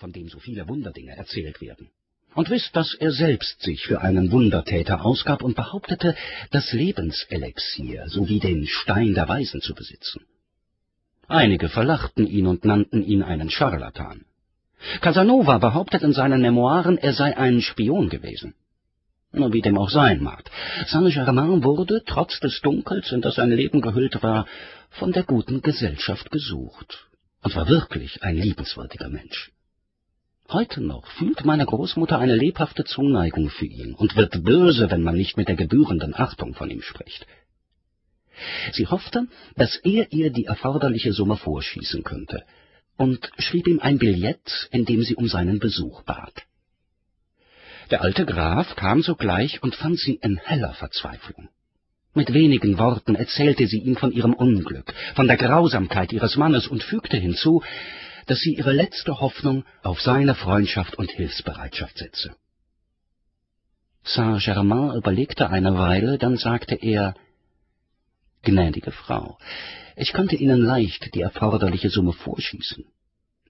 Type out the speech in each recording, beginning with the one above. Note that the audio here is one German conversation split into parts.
von dem so viele Wunderdinge erzählt werden. Und wisst, dass er selbst sich für einen Wundertäter ausgab und behauptete, das Lebenselixier sowie den Stein der Weisen zu besitzen. Einige verlachten ihn und nannten ihn einen Scharlatan. Casanova behauptet in seinen Memoiren, er sei ein Spion gewesen. Nur wie dem auch sein mag, Saint-Germain wurde, trotz des Dunkels, in das sein Leben gehüllt war, von der guten Gesellschaft gesucht und war wirklich ein liebenswürdiger Mensch. Heute noch fühlt meine Großmutter eine lebhafte Zuneigung für ihn und wird böse, wenn man nicht mit der gebührenden Achtung von ihm spricht. Sie hoffte, dass er ihr die erforderliche Summe vorschießen könnte, und schrieb ihm ein Billett, in dem sie um seinen Besuch bat. Der alte Graf kam sogleich und fand sie in heller Verzweiflung. Mit wenigen Worten erzählte sie ihm von ihrem Unglück, von der Grausamkeit ihres Mannes und fügte hinzu, dass sie ihre letzte Hoffnung auf seine Freundschaft und Hilfsbereitschaft setze. Saint-Germain überlegte eine Weile, dann sagte er, »Gnädige Frau, ich könnte Ihnen leicht die erforderliche Summe vorschießen.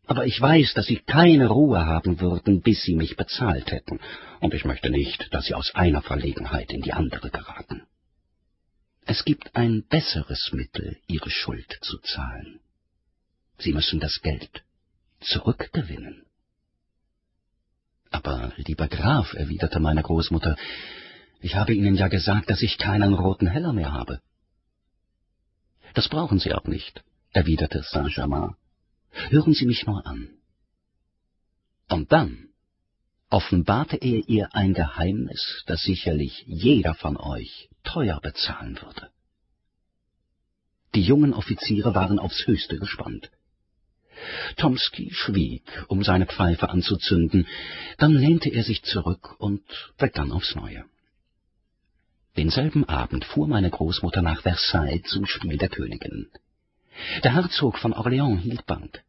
Aber ich weiß, dass Sie keine Ruhe haben würden, bis Sie mich bezahlt hätten, und ich möchte nicht, dass Sie aus einer Verlegenheit in die andere geraten. Es gibt ein besseres Mittel, Ihre Schuld zu zahlen. Sie müssen das Geld zurückgewinnen. Aber, lieber Graf, erwiderte meine Großmutter, ich habe Ihnen ja gesagt, dass ich keinen roten Heller mehr habe. Das brauchen Sie auch nicht, erwiderte Saint-Germain. Hören Sie mich nur an. Und dann offenbarte er ihr ein Geheimnis, das sicherlich jeder von euch teuer bezahlen würde. Die jungen Offiziere waren aufs höchste gespannt. Tomsky schwieg, um seine Pfeife anzuzünden, dann lehnte er sich zurück und begann aufs Neue. Denselben Abend fuhr meine Großmutter nach Versailles zum Spiel der Königin. Der Herzog von Orléans hielt Bank.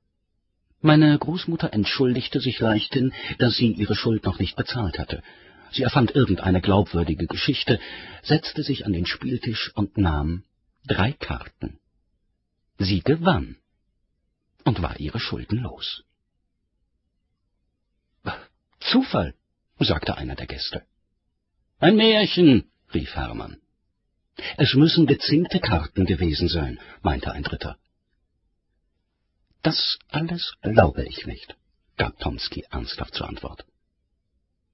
Meine Großmutter entschuldigte sich leichthin, dass sie ihre Schuld noch nicht bezahlt hatte. Sie erfand irgendeine glaubwürdige Geschichte, setzte sich an den Spieltisch und nahm drei Karten. Sie gewann und war ihre Schulden los. Zufall, sagte einer der Gäste. Ein Märchen, rief Hermann. Es müssen gezinkte Karten gewesen sein, meinte ein Dritter. Das alles glaube ich nicht, gab Tomsky ernsthaft zur Antwort.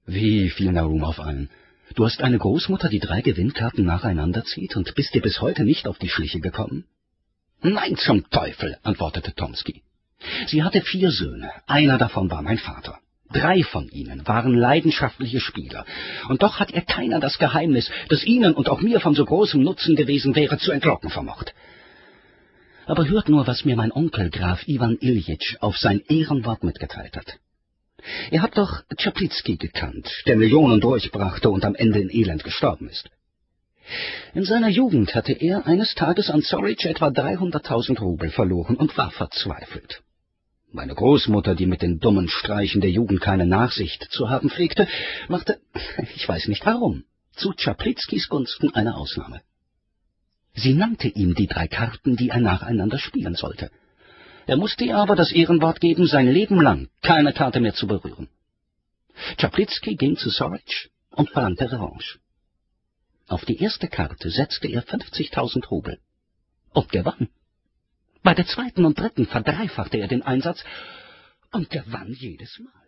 Wie, fiel Narum auf einen. Du hast eine Großmutter, die drei Gewinnkarten nacheinander zieht und bist dir bis heute nicht auf die Schliche gekommen? Nein, zum Teufel, antwortete Tomsky. Sie hatte vier Söhne, einer davon war mein Vater. Drei von ihnen waren leidenschaftliche Spieler, und doch hat ihr keiner das Geheimnis, das ihnen und auch mir von so großem Nutzen gewesen wäre, zu entlocken vermocht. Aber hört nur, was mir mein Onkel Graf Iwan Iljitsch auf sein Ehrenwort mitgeteilt hat. Ihr habt doch Czaplitzky gekannt, der Millionen durchbrachte und am Ende in Elend gestorben ist. In seiner Jugend hatte er eines Tages an Zorich etwa 300.000 Rubel verloren und war verzweifelt. Meine Großmutter, die mit den dummen Streichen der Jugend keine Nachsicht zu haben pflegte, machte, ich weiß nicht warum, zu Czaplickis Gunsten eine Ausnahme. Sie nannte ihm die drei Karten, die er nacheinander spielen sollte. Er musste ihr aber das Ehrenwort geben, sein Leben lang keine Karte mehr zu berühren. Czaplitzky ging zu Sorich und verlangte Revanche. Auf die erste Karte setzte er 50.000 Rubel und gewann. Bei der zweiten und dritten verdreifachte er den Einsatz und gewann jedes Mal.